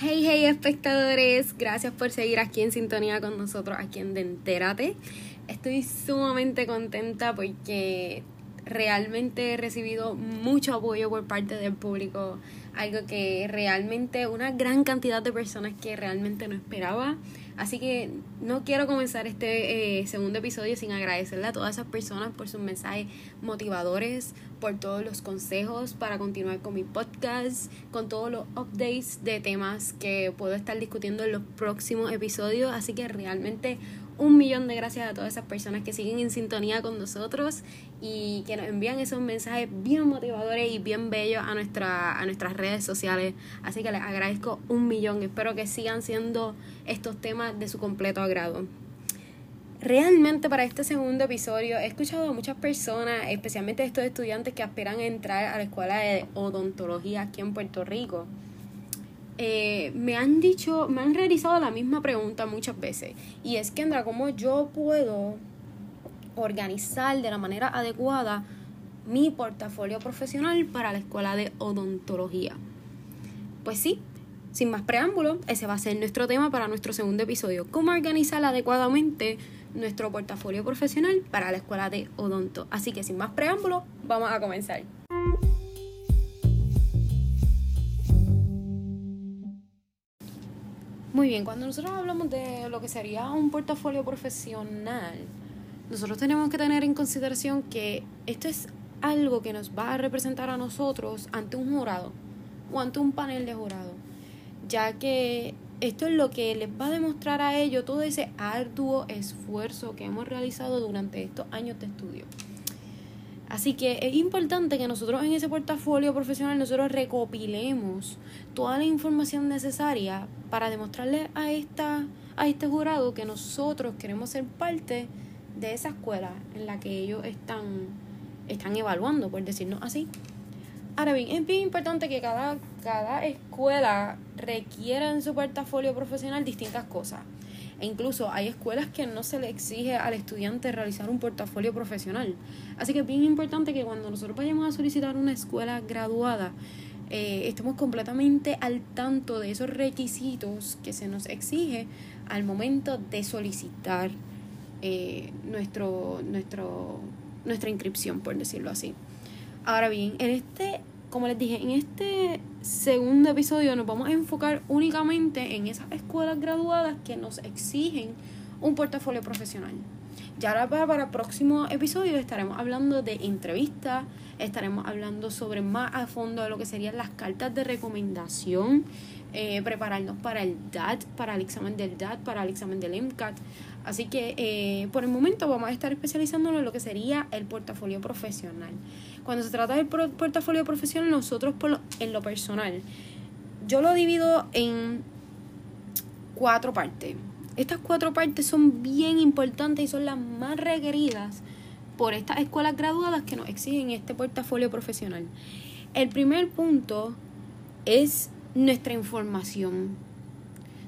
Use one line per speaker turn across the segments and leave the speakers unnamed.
Hey, hey, espectadores, gracias por seguir aquí en sintonía con nosotros, aquí en Dentérate. Estoy sumamente contenta porque realmente he recibido mucho apoyo por parte del público, algo que realmente una gran cantidad de personas que realmente no esperaba. Así que no quiero comenzar este eh, segundo episodio sin agradecerle a todas esas personas por sus mensajes motivadores, por todos los consejos para continuar con mi podcast, con todos los updates de temas que puedo estar discutiendo en los próximos episodios. Así que realmente un millón de gracias a todas esas personas que siguen en sintonía con nosotros y que nos envían esos mensajes bien motivadores y bien bellos a, nuestra, a nuestras redes sociales. Así que les agradezco un millón. Espero que sigan siendo estos temas de su completo agrado. Realmente para este segundo episodio he escuchado a muchas personas, especialmente estos estudiantes que aspiran a entrar a la escuela de odontología aquí en Puerto Rico. Eh, me han dicho, me han realizado la misma pregunta muchas veces. Y es, que Kendra, ¿cómo yo puedo organizar de la manera adecuada mi portafolio profesional para la escuela de odontología? Pues sí, sin más preámbulos, ese va a ser nuestro tema para nuestro segundo episodio. ¿Cómo organizar adecuadamente nuestro portafolio profesional para la escuela de odonto? Así que sin más preámbulos, vamos a comenzar. Muy bien, cuando nosotros hablamos de lo que sería un portafolio profesional, nosotros tenemos que tener en consideración que esto es algo que nos va a representar a nosotros ante un jurado o ante un panel de jurado, ya que esto es lo que les va a demostrar a ellos todo ese arduo esfuerzo que hemos realizado durante estos años de estudio. Así que es importante que nosotros en ese portafolio profesional nosotros recopilemos toda la información necesaria para demostrarle a esta a este jurado que nosotros queremos ser parte de esa escuela en la que ellos están están evaluando, por decirnos así. Ahora bien, es bien importante que cada, cada escuela requiera en su portafolio profesional distintas cosas. E incluso hay escuelas que no se le exige al estudiante realizar un portafolio profesional. Así que es bien importante que cuando nosotros vayamos a solicitar una escuela graduada, eh, estemos completamente al tanto de esos requisitos que se nos exige al momento de solicitar eh, nuestro, nuestro, nuestra inscripción, por decirlo así. Ahora bien, en este como les dije, en este segundo episodio nos vamos a enfocar únicamente en esas escuelas graduadas que nos exigen un portafolio profesional. Ya ahora para, para el próximo episodio estaremos hablando de entrevistas, estaremos hablando sobre más a fondo de lo que serían las cartas de recomendación, eh, prepararnos para el DAT, para el examen del DAT, para el examen del MCAT. Así que eh, por el momento vamos a estar especializándonos en lo que sería el portafolio profesional. Cuando se trata del portafolio profesional, nosotros en lo personal, yo lo divido en cuatro partes. Estas cuatro partes son bien importantes y son las más requeridas por estas escuelas graduadas que nos exigen este portafolio profesional. El primer punto es nuestra información.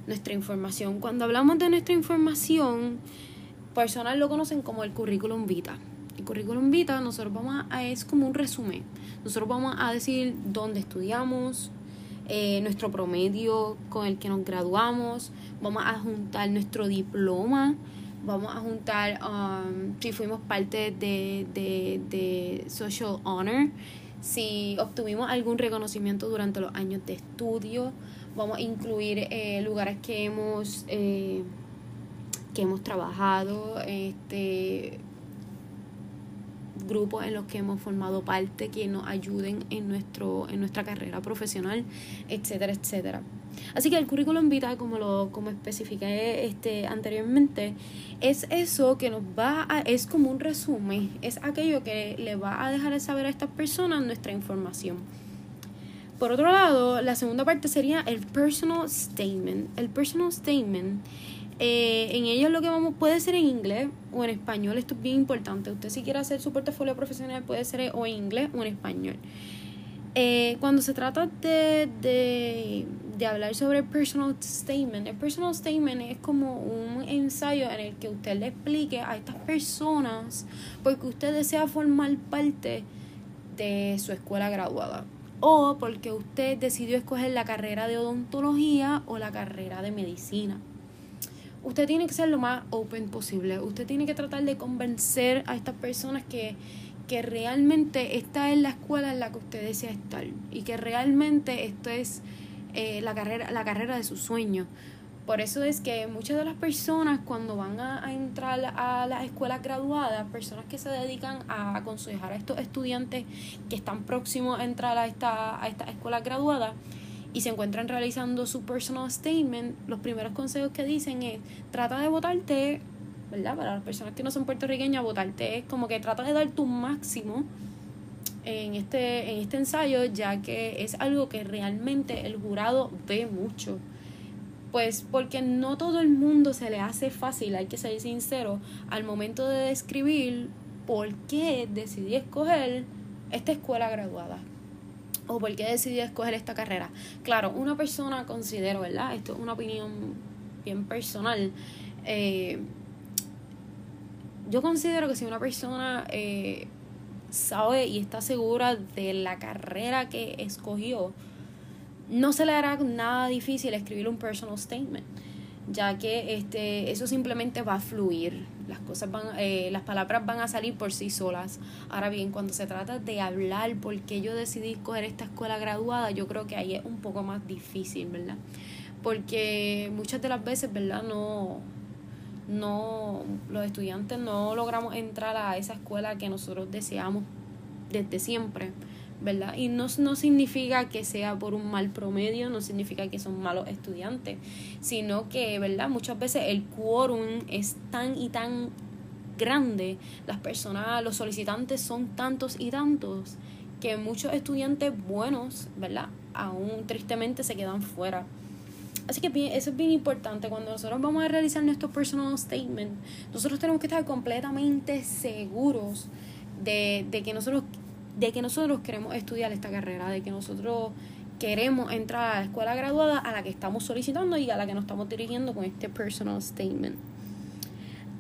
Nuestra información. Cuando hablamos de nuestra información, personal lo conocen como el currículum vitae el currículum vitae, nosotros vamos a, es como un resumen. Nosotros vamos a decir dónde estudiamos, eh, nuestro promedio con el que nos graduamos, vamos a juntar nuestro diploma, vamos a juntar um, si fuimos parte de, de, de Social Honor, si obtuvimos algún reconocimiento durante los años de estudio, vamos a incluir eh, lugares que hemos, eh, que hemos trabajado, este, grupos en los que hemos formado parte que nos ayuden en, nuestro, en nuestra carrera profesional, etcétera, etcétera. Así que el currículum vitae, como lo como especifiqué este, anteriormente, es eso que nos va a, es como un resumen, es aquello que le va a dejar de saber a estas personas nuestra información. Por otro lado, la segunda parte sería el personal statement. El personal statement eh, en ellos lo que vamos puede ser en inglés o en español. Esto es bien importante. Usted si quiere hacer su portafolio profesional puede ser o en inglés o en español. Eh, cuando se trata de, de, de, hablar sobre personal statement, el personal statement es como un ensayo en el que usted le explique a estas personas porque usted desea formar parte de su escuela graduada. o porque usted decidió escoger la carrera de odontología o la carrera de medicina. Usted tiene que ser lo más open posible. Usted tiene que tratar de convencer a estas personas que, que realmente esta es la escuela en la que usted desea estar y que realmente esto es eh, la, carrera, la carrera de sus sueños. Por eso es que muchas de las personas cuando van a, entrar a las escuelas graduadas, personas que se dedican a aconsejar a estos estudiantes que están próximos a entrar a esta, a esta escuela graduada y se encuentran realizando su personal statement, los primeros consejos que dicen es trata de votarte, ¿verdad? Para las personas que no son puertorriqueñas, votarte es como que trata de dar tu máximo en este, en este ensayo, ya que es algo que realmente el jurado ve mucho. Pues porque no todo el mundo se le hace fácil, hay que ser sincero, al momento de describir por qué decidí escoger esta escuela graduada o por qué decidí escoger esta carrera. Claro, una persona considero, ¿verdad? Esto es una opinión bien personal. Eh, yo considero que si una persona eh, sabe y está segura de la carrera que escogió, no se le hará nada difícil escribir un personal statement, ya que este, eso simplemente va a fluir, las, cosas van, eh, las palabras van a salir por sí solas. Ahora bien, cuando se trata de hablar por qué yo decidí escoger esta escuela graduada, yo creo que ahí es un poco más difícil, ¿verdad? Porque muchas de las veces, ¿verdad? No, no, los estudiantes no logramos entrar a esa escuela que nosotros deseamos desde siempre. ¿Verdad? Y no, no significa que sea por un mal promedio, no significa que son malos estudiantes, sino que, ¿verdad? Muchas veces el quórum es tan y tan grande, las personas, los solicitantes son tantos y tantos, que muchos estudiantes buenos, ¿verdad? Aún tristemente se quedan fuera. Así que eso es bien importante. Cuando nosotros vamos a realizar nuestro personal statement, nosotros tenemos que estar completamente seguros de, de que nosotros de que nosotros queremos estudiar esta carrera, de que nosotros queremos entrar a la escuela graduada a la que estamos solicitando y a la que nos estamos dirigiendo con este personal statement.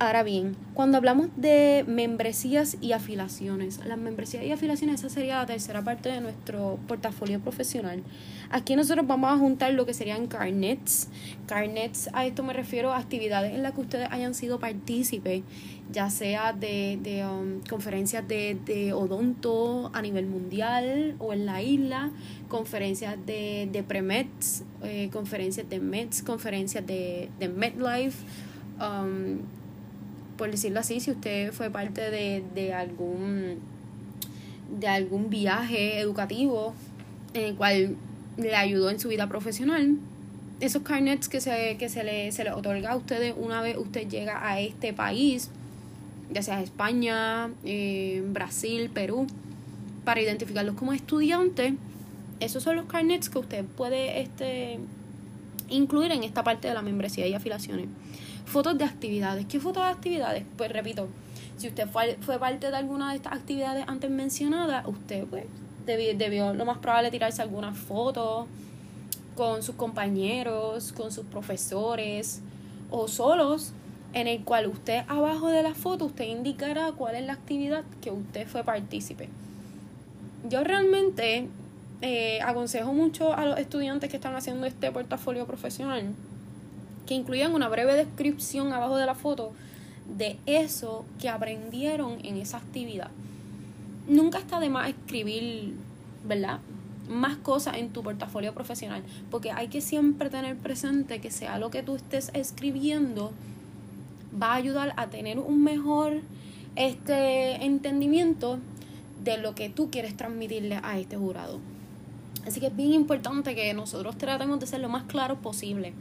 Ahora bien, cuando hablamos de membresías y afiliaciones, las membresías y afiliaciones, esa sería la tercera parte de nuestro portafolio profesional. Aquí nosotros vamos a juntar lo que serían carnets. Carnets, a esto me refiero a actividades en las que ustedes hayan sido partícipes, ya sea de, de um, conferencias de, de, odonto a nivel mundial o en la isla, conferencias de, de pre-meds, eh, conferencias de meds, conferencias de, de MedLife. Um, por decirlo así, si usted fue parte de, de algún de algún viaje educativo en el cual le ayudó en su vida profesional, esos carnets que se, que se le, se le otorga a ustedes una vez usted llega a este país, ya sea España, eh, Brasil, Perú, para identificarlos como estudiantes, esos son los carnets que usted puede este, incluir en esta parte de la membresía y afiliaciones. Fotos de actividades. ¿Qué fotos de actividades? Pues repito, si usted fue, fue parte de alguna de estas actividades antes mencionadas, usted pues debió, debió lo más probable tirarse algunas fotos con sus compañeros, con sus profesores o solos, en el cual usted abajo de la foto usted indicará cuál es la actividad que usted fue partícipe. Yo realmente eh, aconsejo mucho a los estudiantes que están haciendo este portafolio profesional que incluyan una breve descripción abajo de la foto de eso que aprendieron en esa actividad. Nunca está de más escribir, ¿verdad? Más cosas en tu portafolio profesional, porque hay que siempre tener presente que sea lo que tú estés escribiendo va a ayudar a tener un mejor este entendimiento de lo que tú quieres transmitirle a este jurado. Así que es bien importante que nosotros tratemos de ser lo más claros posible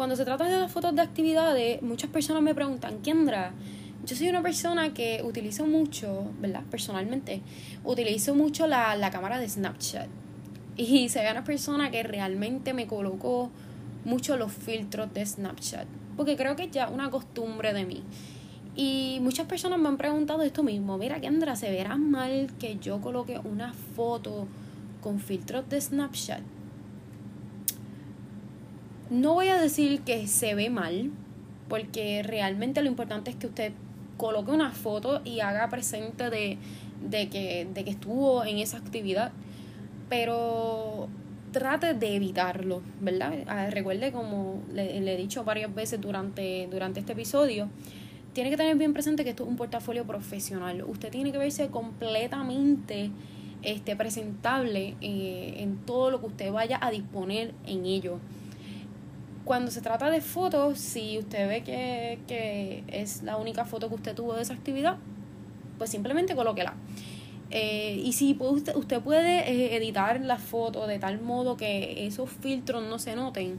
cuando se trata de las fotos de actividades, muchas personas me preguntan, Kendra, yo soy una persona que utilizo mucho, ¿verdad? Personalmente, utilizo mucho la, la cámara de Snapchat. Y soy una persona que realmente me colocó mucho los filtros de Snapchat. Porque creo que es ya una costumbre de mí. Y muchas personas me han preguntado esto mismo. Mira, Kendra, ¿se verá mal que yo coloque una foto con filtros de Snapchat? No voy a decir que se ve mal, porque realmente lo importante es que usted coloque una foto y haga presente de, que, de que estuvo en esa actividad. Pero trate de evitarlo, ¿verdad? Ah, recuerde, como le, he dicho varias veces durante, durante este episodio, tiene que tener bien presente que esto es un portafolio profesional. Usted tiene que verse completamente este, presentable eh, en todo lo que usted vaya a disponer en ello. Cuando se trata de fotos, si usted ve que, que es la única foto que usted tuvo de esa actividad, pues simplemente colóquela. Eh, y si usted, usted puede eh, editar la foto de tal modo que esos filtros no se noten,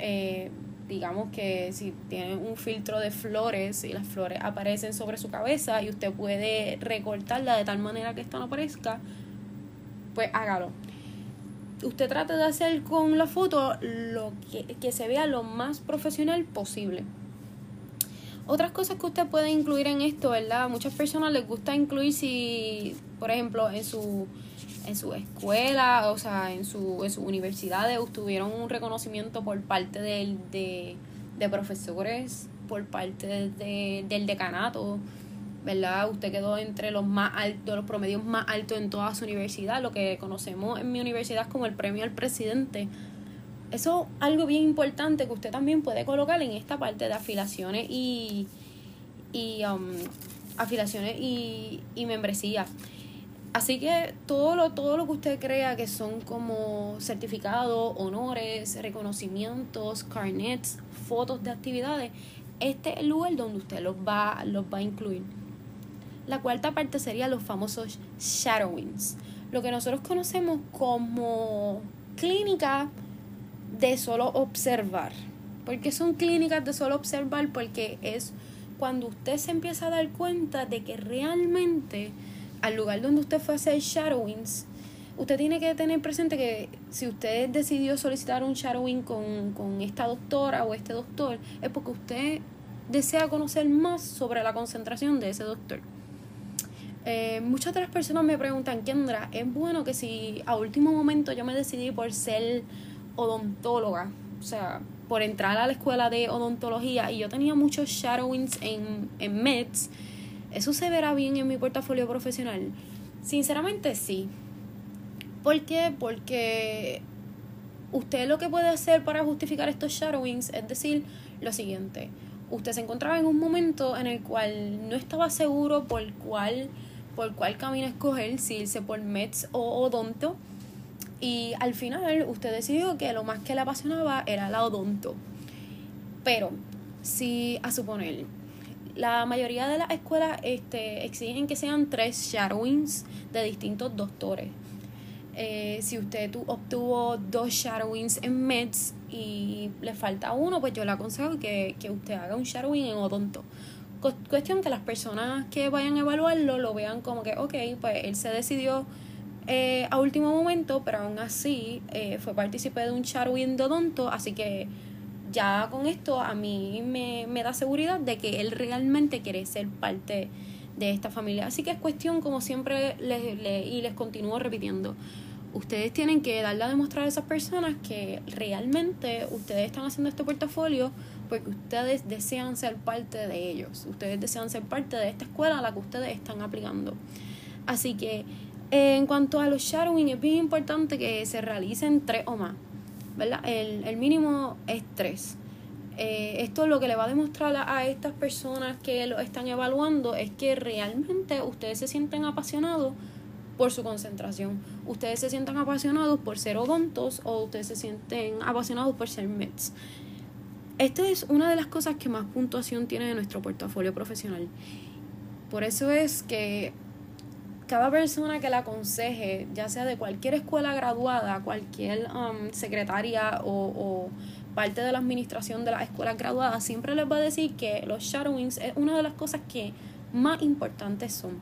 eh, digamos que si tiene un filtro de flores y las flores aparecen sobre su cabeza y usted puede recortarla de tal manera que esto no aparezca, pues hágalo. Usted trate de hacer con la foto lo que, que se vea lo más profesional posible. Otras cosas que usted puede incluir en esto, ¿verdad? Muchas personas les gusta incluir si, por ejemplo, en su en su escuela, o sea, en su, en sus universidades obtuvieron un reconocimiento por parte del, de, de profesores, por parte de, del decanato, ¿verdad? Usted quedó entre los más altos, los promedios más altos en toda su universidad, lo que conocemos en mi universidad como el premio al presidente. Eso es algo bien importante que usted también puede colocar en esta parte de afiliaciones y, y um, afiliaciones y, y membresía. Así que todo lo, todo lo que usted crea que son como certificados, honores, reconocimientos, carnets, fotos de actividades, este es el lugar donde usted los va, los va a incluir. La cuarta parte sería los famosos shadowings, lo que nosotros conocemos como clínica de solo observar. porque son clínicas de solo observar? Porque es cuando usted se empieza a dar cuenta de que realmente al lugar donde usted fue a hacer shadowings, usted tiene que tener presente que si usted decidió solicitar un shadowing con, con esta doctora o este doctor, es porque usted desea conocer más sobre la concentración de ese doctor. Eh, muchas otras personas me preguntan, Kendra, ¿es bueno que si a último momento yo me decidí por ser odontóloga, o sea, por entrar a la escuela de odontología y yo tenía muchos shadowings en, en MEDS, ¿eso se verá bien en mi portafolio profesional? Sinceramente sí. ¿Por qué? Porque usted lo que puede hacer para justificar estos shadowings es decir lo siguiente. Usted se encontraba en un momento en el cual no estaba seguro por cuál, por cuál camino escoger, si irse por MEDS o odonto y al final usted decidió que lo más que le apasionaba era la odonto. Pero, si a suponer, la mayoría de las escuelas este, exigen que sean tres shadowings de distintos doctores. Eh, si usted obtuvo dos shadowings en MEDS y le falta uno, pues yo le aconsejo que, que usted haga un shadowing en odonto. Cuestión que las personas que vayan a evaluarlo lo vean como que, ok, pues él se decidió eh, a último momento, pero aún así eh, fue partícipe de un Charwin de Odonto, así que ya con esto a mí me, me da seguridad de que él realmente quiere ser parte de esta familia. Así que es cuestión, como siempre les, les, y les continúo repitiendo, ustedes tienen que darle a demostrar a esas personas que realmente ustedes están haciendo este portafolio porque ustedes desean ser parte de ellos, ustedes desean ser parte de esta escuela a la que ustedes están aplicando. Así que en cuanto a los shadowing, es bien importante que se realicen tres o más, ¿verdad? El, el mínimo es tres. Eh, esto lo que le va a demostrar a, estas personas que lo están evaluando es que realmente ustedes se sienten apasionados por su concentración. Ustedes se sienten apasionados por ser odontos o ustedes se sienten apasionados por ser MEDS. Esta es una de las cosas que más puntuación tiene de nuestro portafolio profesional. Por eso es que cada persona que la aconseje, ya sea de cualquier escuela graduada, cualquier um, secretaria o, parte de la administración de las escuelas graduadas, siempre les va a decir que los shadowings es una de las cosas que más importantes son.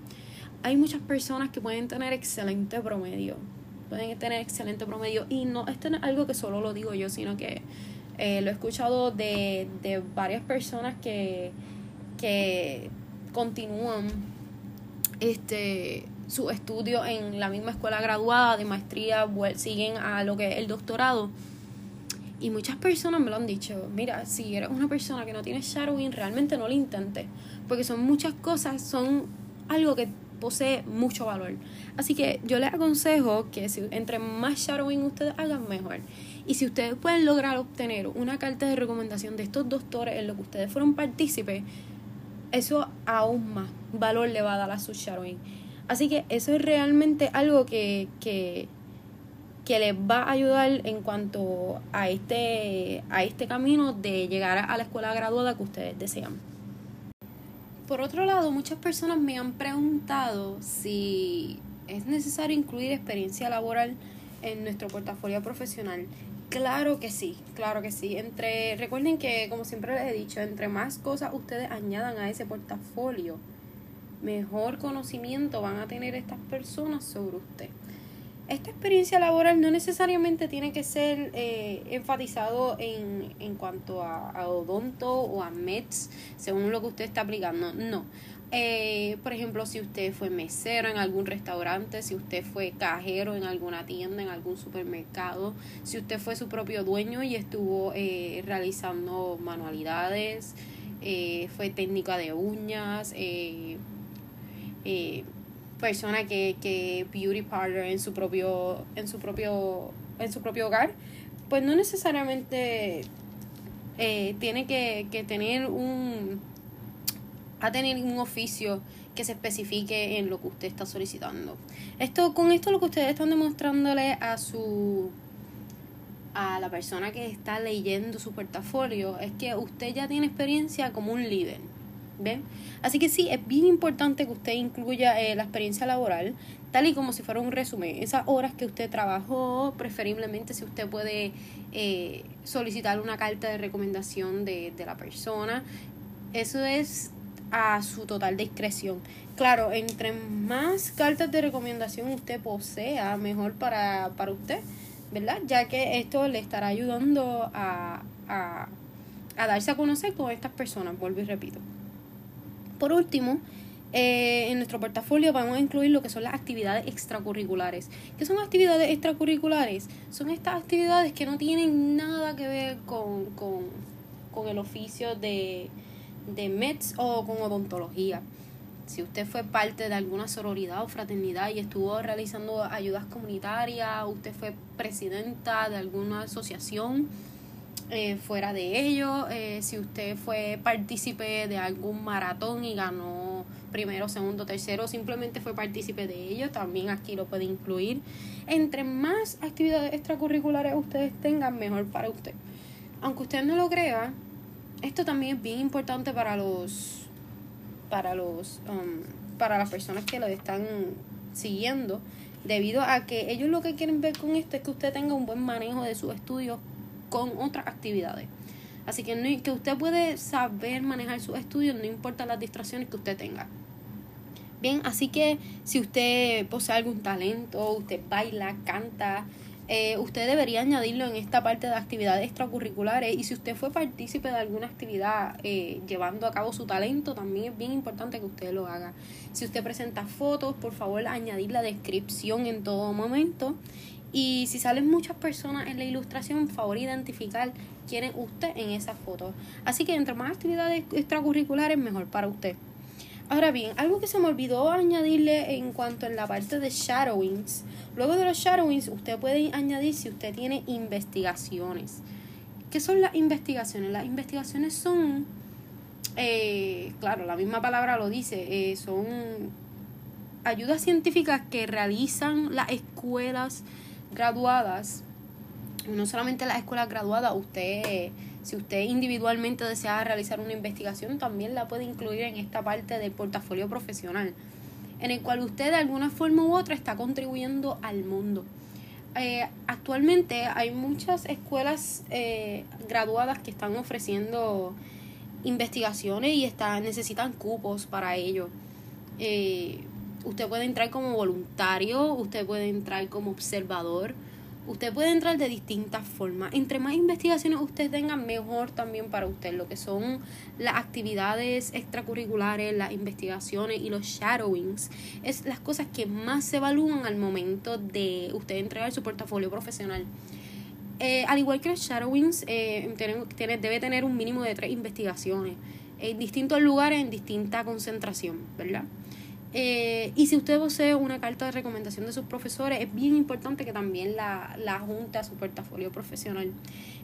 Hay muchas personas que pueden tener excelente promedio, pueden tener excelente promedio y no es algo que solo lo digo yo, sino que eh, lo he escuchado de, de varias personas que, que continúan este su estudio en la misma escuela graduada de maestría, siguen a lo que es el doctorado. Y muchas personas me lo han dicho, mira, si eres una persona que no tiene shadowing, realmente no lo intentes, porque son muchas cosas, son algo que posee mucho valor. Así que yo les aconsejo que si entre más shadowing ustedes hagan, mejor. Y si ustedes pueden lograr obtener una carta de recomendación de estos doctores en lo que ustedes fueron partícipes, eso aún más valor le va a dar a su shadowing. Así que eso es realmente algo que, que, que les va a ayudar en cuanto a este, a este camino de llegar a la escuela graduada que ustedes desean. Por otro lado, muchas personas me han preguntado si es necesario incluir experiencia laboral en nuestro portafolio profesional. Claro que sí, claro que sí. Entre, recuerden que, como siempre les he dicho, entre más cosas ustedes añadan a ese portafolio, mejor conocimiento van a tener estas personas sobre usted esta experiencia laboral no necesariamente tiene que ser eh, enfatizado en, en cuanto a, odonto o a MEDS, según lo que usted está aplicando. No. Eh, por ejemplo, si usted fue mesero en algún restaurante, si usted fue cajero en alguna tienda, en algún supermercado, si usted fue su propio dueño y estuvo eh, realizando manualidades, fue técnica de uñas, eh, persona que, que beauty parlor en su propio en su propio en su propio hogar pues no necesariamente eh, tiene que, que tener un a tener un oficio que se especifique en lo que usted está solicitando esto con esto lo que ustedes están demostrándole a su a la persona que está leyendo su portafolio es que usted ya tiene experiencia como un líder ¿Ven? Así que sí, es bien importante que usted incluya eh, la experiencia laboral, tal y como si fuera un resumen. Esas horas que usted trabajó, preferiblemente si usted puede eh, solicitar una carta de recomendación de, de la persona. Eso es a su total discreción. Claro, entre más cartas de recomendación usted posea, mejor para, para usted, ¿verdad? Ya que esto le estará ayudando a, a, a darse a conocer con estas personas, vuelvo y repito. Por último, eh, en nuestro portafolio vamos a incluir lo que son las actividades extracurriculares. ¿Qué son actividades extracurriculares? Son estas actividades que no tienen nada que ver con, con, el oficio de, de MEDS o con odontología. Si usted fue parte de alguna sororidad o fraternidad y estuvo realizando ayudas comunitarias, usted fue presidenta de alguna asociación, eh, fuera de ello, eh, si usted fue partícipe de algún maratón y ganó primero, segundo, tercero, simplemente fue partícipe de ello, también aquí lo puede incluir. Entre más actividades extracurriculares ustedes tengan, mejor para usted. Aunque usted no lo crea, esto también es bien importante para los para los um, para las personas que lo están siguiendo debido a que ellos lo que quieren ver con esto es que usted tenga un buen manejo de sus estudios con otras actividades. Así que, que usted puede saber manejar sus estudios, no importa las distracciones que usted tenga. Bien, así que si usted posee algún talento, usted baila, canta, eh, usted debería añadirlo en esta parte de actividades extracurriculares y si usted fue partícipe de alguna actividad eh, llevando a cabo su talento, también es bien importante que usted lo haga. Si usted presenta fotos, por favor añadir la descripción en todo momento y si salen muchas personas en la ilustración, favor identificar quién es usted en esa foto. Así que entre más actividades extracurriculares, mejor para usted. Ahora bien, algo que se me olvidó añadirle en cuanto en la parte de shadowings. Luego de los shadowings, usted puede añadir si usted tiene investigaciones. ¿Qué son las investigaciones? Las investigaciones son, eh, claro, la misma palabra lo dice, eh, son ayudas científicas que realizan las escuelas graduadas, no solamente las escuelas graduadas, usted, si usted individualmente desea realizar una investigación, también la puede incluir en esta parte del portafolio profesional, en el cual usted de alguna forma u otra está contribuyendo al mundo. Eh, actualmente hay muchas escuelas eh, graduadas que están ofreciendo investigaciones y está, necesitan cupos para ello. Eh, Usted puede entrar como voluntario, usted puede entrar como observador, usted puede entrar de distintas formas. Entre más investigaciones usted tenga, mejor también para usted. Lo que son las actividades extracurriculares, las investigaciones y los shadowings, es las cosas que más se evalúan al momento de usted entregar su portafolio profesional. Eh, al igual que los shadowings, eh, debe tener un mínimo de tres investigaciones en distintos lugares, en distinta concentración, ¿verdad? Eh, y si usted posee una carta de recomendación de sus profesores, es bien importante que también la, la a su portafolio profesional.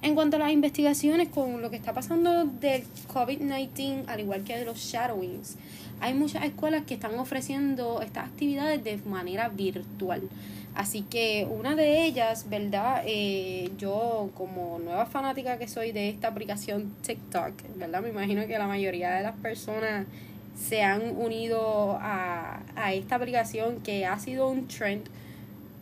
En cuanto a las investigaciones con lo que está pasando del COVID-19, al igual que de los shadowings, hay muchas escuelas que están ofreciendo estas actividades de manera virtual. Así que una de ellas, ¿verdad? Eh, yo como nueva fanática que soy de esta aplicación TikTok, ¿verdad? Me imagino que la mayoría de las personas se han unido a, a esta aplicación que ha sido un trend,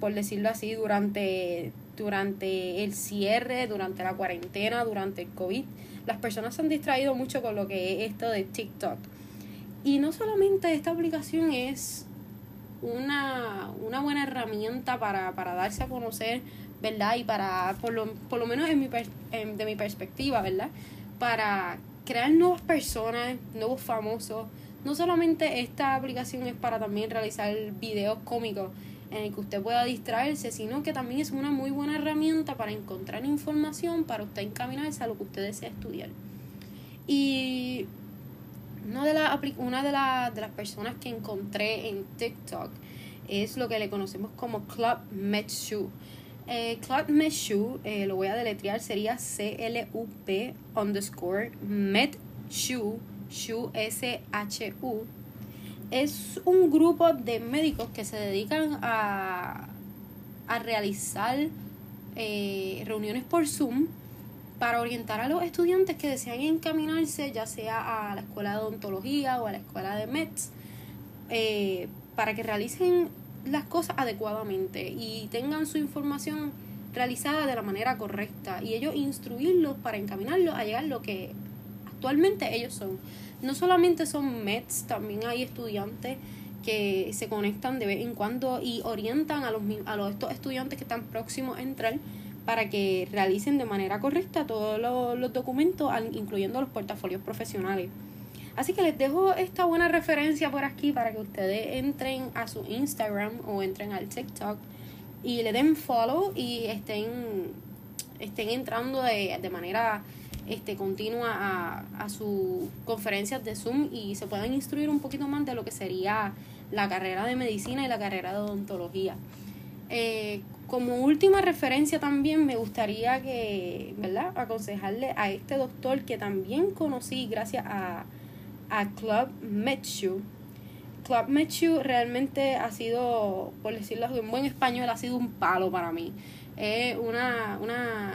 por decirlo así, durante, durante el cierre, durante la cuarentena, durante el COVID. Las personas se han distraído mucho con lo que es esto de TikTok. Y no solamente esta aplicación es una, una buena herramienta para, para darse a conocer, ¿verdad? Y para, por lo, por lo menos en mi, de mi perspectiva, ¿verdad? Para crear nuevas personas, nuevos famosos, no solamente esta aplicación es para también realizar videos cómicos en el que usted pueda distraerse, sino que también es una muy buena herramienta para encontrar información para usted encaminarse a lo que usted desea estudiar. Y una de, una de, de las personas que encontré en TikTok es lo que le conocemos como Club Metshu. Eh, Club Metshu, eh, lo voy a deletrear, sería C-L-U-P underscore Metshu SHU, S-H-U, es un grupo de médicos que se dedican a, a realizar eh, reuniones por Zoom para orientar a los estudiantes que desean encaminarse ya sea a la escuela de odontología o a la escuela de METS eh, para que realicen las cosas adecuadamente y tengan su información realizada de la manera correcta y ellos instruirlos para encaminarlos a llegar a lo que actualmente ellos son. No solamente son METs, también hay estudiantes que se conectan de vez en cuando y orientan a los, a los estos estudiantes que están próximos a entrar para que realicen de manera correcta todos los, documentos, incluyendo los portafolios profesionales. Así que les dejo esta buena referencia por aquí para que ustedes entren a su Instagram o entren al TikTok y le den follow y estén, estén entrando de, de manera este, continua a, a sus conferencias de Zoom y se puedan instruir un poquito más de lo que sería la carrera de medicina y la carrera de odontología. Eh, como última referencia también me gustaría que, ¿verdad? Aconsejarle a este doctor que también conocí gracias a, a Club Metsu. Club Metsu realmente ha sido, por decirlo en buen español, ha sido un palo para mí. Es una, una,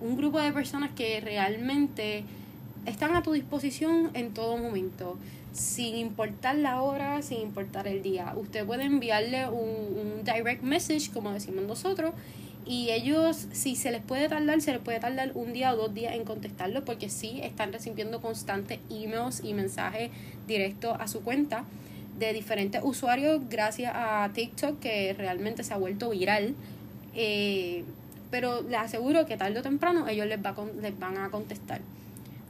un grupo de personas que realmente están a tu disposición en todo momento, sin importar la hora, sin importar el día. Usted puede enviarle un, direct message, como decimos nosotros, y ellos, si se les puede tardar, se les puede tardar un día o dos días en contestarlo, porque sí están recibiendo constantes emails y mensajes directos a su cuenta de diferentes usuarios gracias a TikTok, que realmente se ha vuelto viral. Eh, pero les aseguro que tarde o temprano ellos les, va les van a contestar.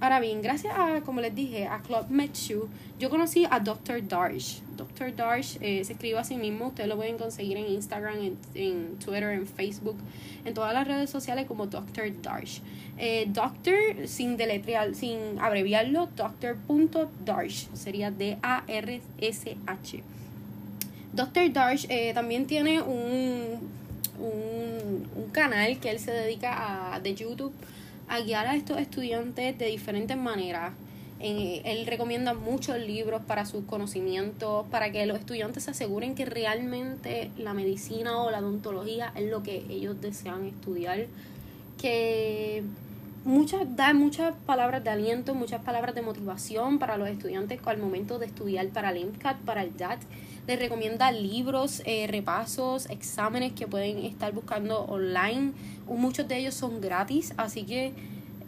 Ahora bien, gracias a, como les dije, a Club Metsu, yo conocí a Dr. Darsh. Dr. Darsh eh, se escribe a sí mismo, ustedes lo pueden conseguir en Instagram, en, Twitter, en Facebook, en todas las redes sociales como Dr. Darsh. Eh, doctor, sin deletrear, sin abreviarlo, Dr. sería D-A-R-S-H. Dr. Darsh eh, también tiene un un, un canal que él se dedica a, de YouTube a guiar a estos estudiantes de diferentes maneras. él recomienda muchos libros para sus conocimientos, para que los estudiantes se aseguren que realmente la medicina o la odontología es lo que ellos desean estudiar. Que muchas, da muchas palabras de aliento, muchas palabras de motivación para los estudiantes al momento de estudiar para el MCAT, para el DAT les recomienda libros, eh, repasos, exámenes que pueden estar buscando online. Muchos de ellos son gratis, así que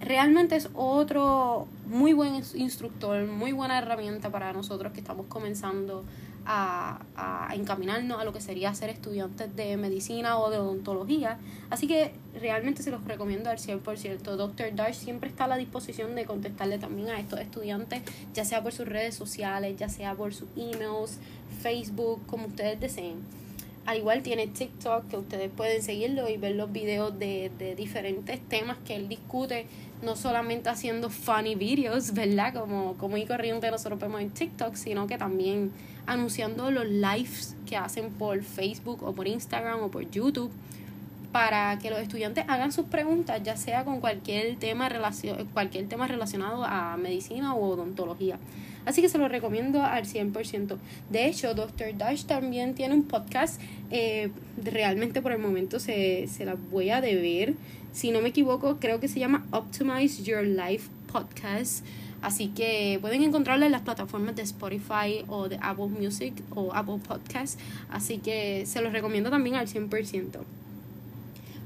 realmente es otro muy buen instructor, muy buena herramienta para nosotros que estamos comenzando a, a, encaminarnos a lo que sería ser estudiantes de medicina o de odontología. Así que realmente se los recomiendo al 100%. Dr. Dash siempre está a la disposición de contestarle también a estos estudiantes, ya sea por sus redes sociales, ya sea por sus emails, Facebook, como ustedes deseen. Al igual tiene TikTok que ustedes pueden seguirlo y ver los videos de, de diferentes temas que él discute, no solamente haciendo funny videos, ¿verdad? Como, como y corriente nosotros vemos en TikTok, sino que también anunciando los lives que hacen por Facebook o por Instagram o por YouTube para que los estudiantes hagan sus preguntas, ya sea con cualquier tema, relacion cualquier tema relacionado a medicina o odontología. Así que se lo recomiendo al 100%. De hecho, Dr. Dash también tiene un podcast. Eh, realmente por el momento se, se la voy a deber. Si no me equivoco, creo que se llama Optimize Your Life Podcast. Así que pueden encontrarla en las plataformas de Spotify o de Apple Music o Apple Podcast. Así que se los recomiendo también al 100%.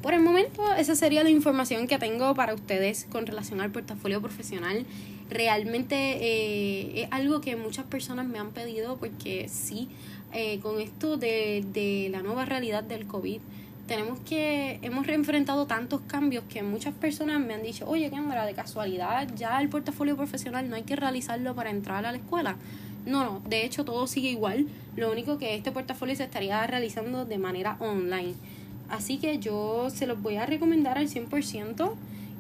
Por el momento, esa sería la información que tengo para ustedes con relación al portafolio profesional. Realmente eh, es algo que muchas personas me han pedido porque sí, eh, con esto de, de la nueva realidad del COVID, tenemos que, hemos reenfrentado tantos cambios que muchas personas me han dicho, oye, Kendra, de casualidad, ya el portafolio profesional no hay que realizarlo para entrar a la escuela. No, no, de hecho todo sigue igual, lo único que este portafolio se estaría realizando de manera online. Así que yo se los voy a recomendar al 100%.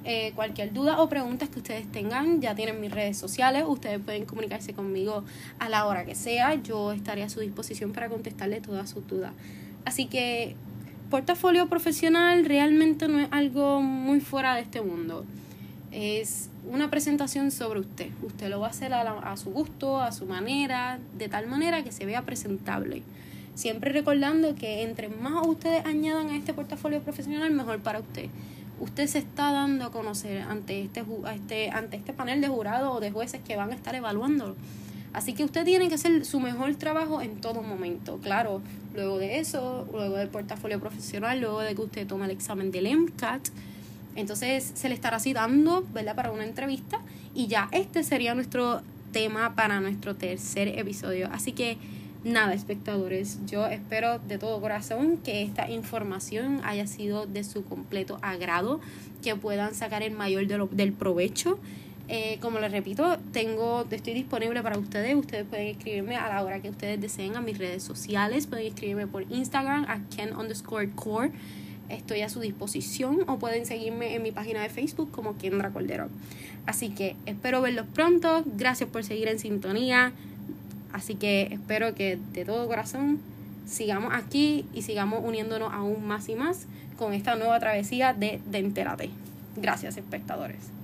Eh, cualquier duda o preguntas que ustedes tengan, ya tienen mis redes sociales. Ustedes pueden comunicarse conmigo a la hora que sea. Yo estaré a su disposición para contestarle todas sus dudas. Así que portafolio profesional realmente no es algo muy fuera de este mundo. Es una presentación sobre usted. Usted lo va a hacer a, a su gusto, a su manera, de tal manera que se vea presentable. Siempre recordando que entre más ustedes añadan a este portafolio profesional, mejor para usted. Usted se está dando a conocer ante este, este, ante este panel de jurados o de jueces que van a estar evaluándolo. Así que usted tiene que hacer su mejor trabajo en todo momento. Claro, luego de eso, luego del portafolio profesional, luego de que usted tome el examen del MCAT, entonces se le estará citando, ¿verdad?, para una entrevista. Y ya este sería nuestro tema para nuestro tercer episodio. Así que nada, espectadores, yo espero de todo corazón que esta información haya sido de su completo agrado, que puedan sacar el mayor de del provecho. Eh, como les repito, tengo, estoy disponible para ustedes. Ustedes pueden escribirme a la hora que ustedes deseen a mis redes sociales. Pueden escribirme por Instagram a Ken underscore core. Estoy a su disposición o pueden seguirme en mi página de Facebook como Kendra Cordero. Así que espero verlos pronto. Gracias por seguir en sintonía. Así que espero que de todo corazón sigamos aquí y sigamos uniéndonos aún más y más con esta nueva travesía de, de Gracias, espectadores.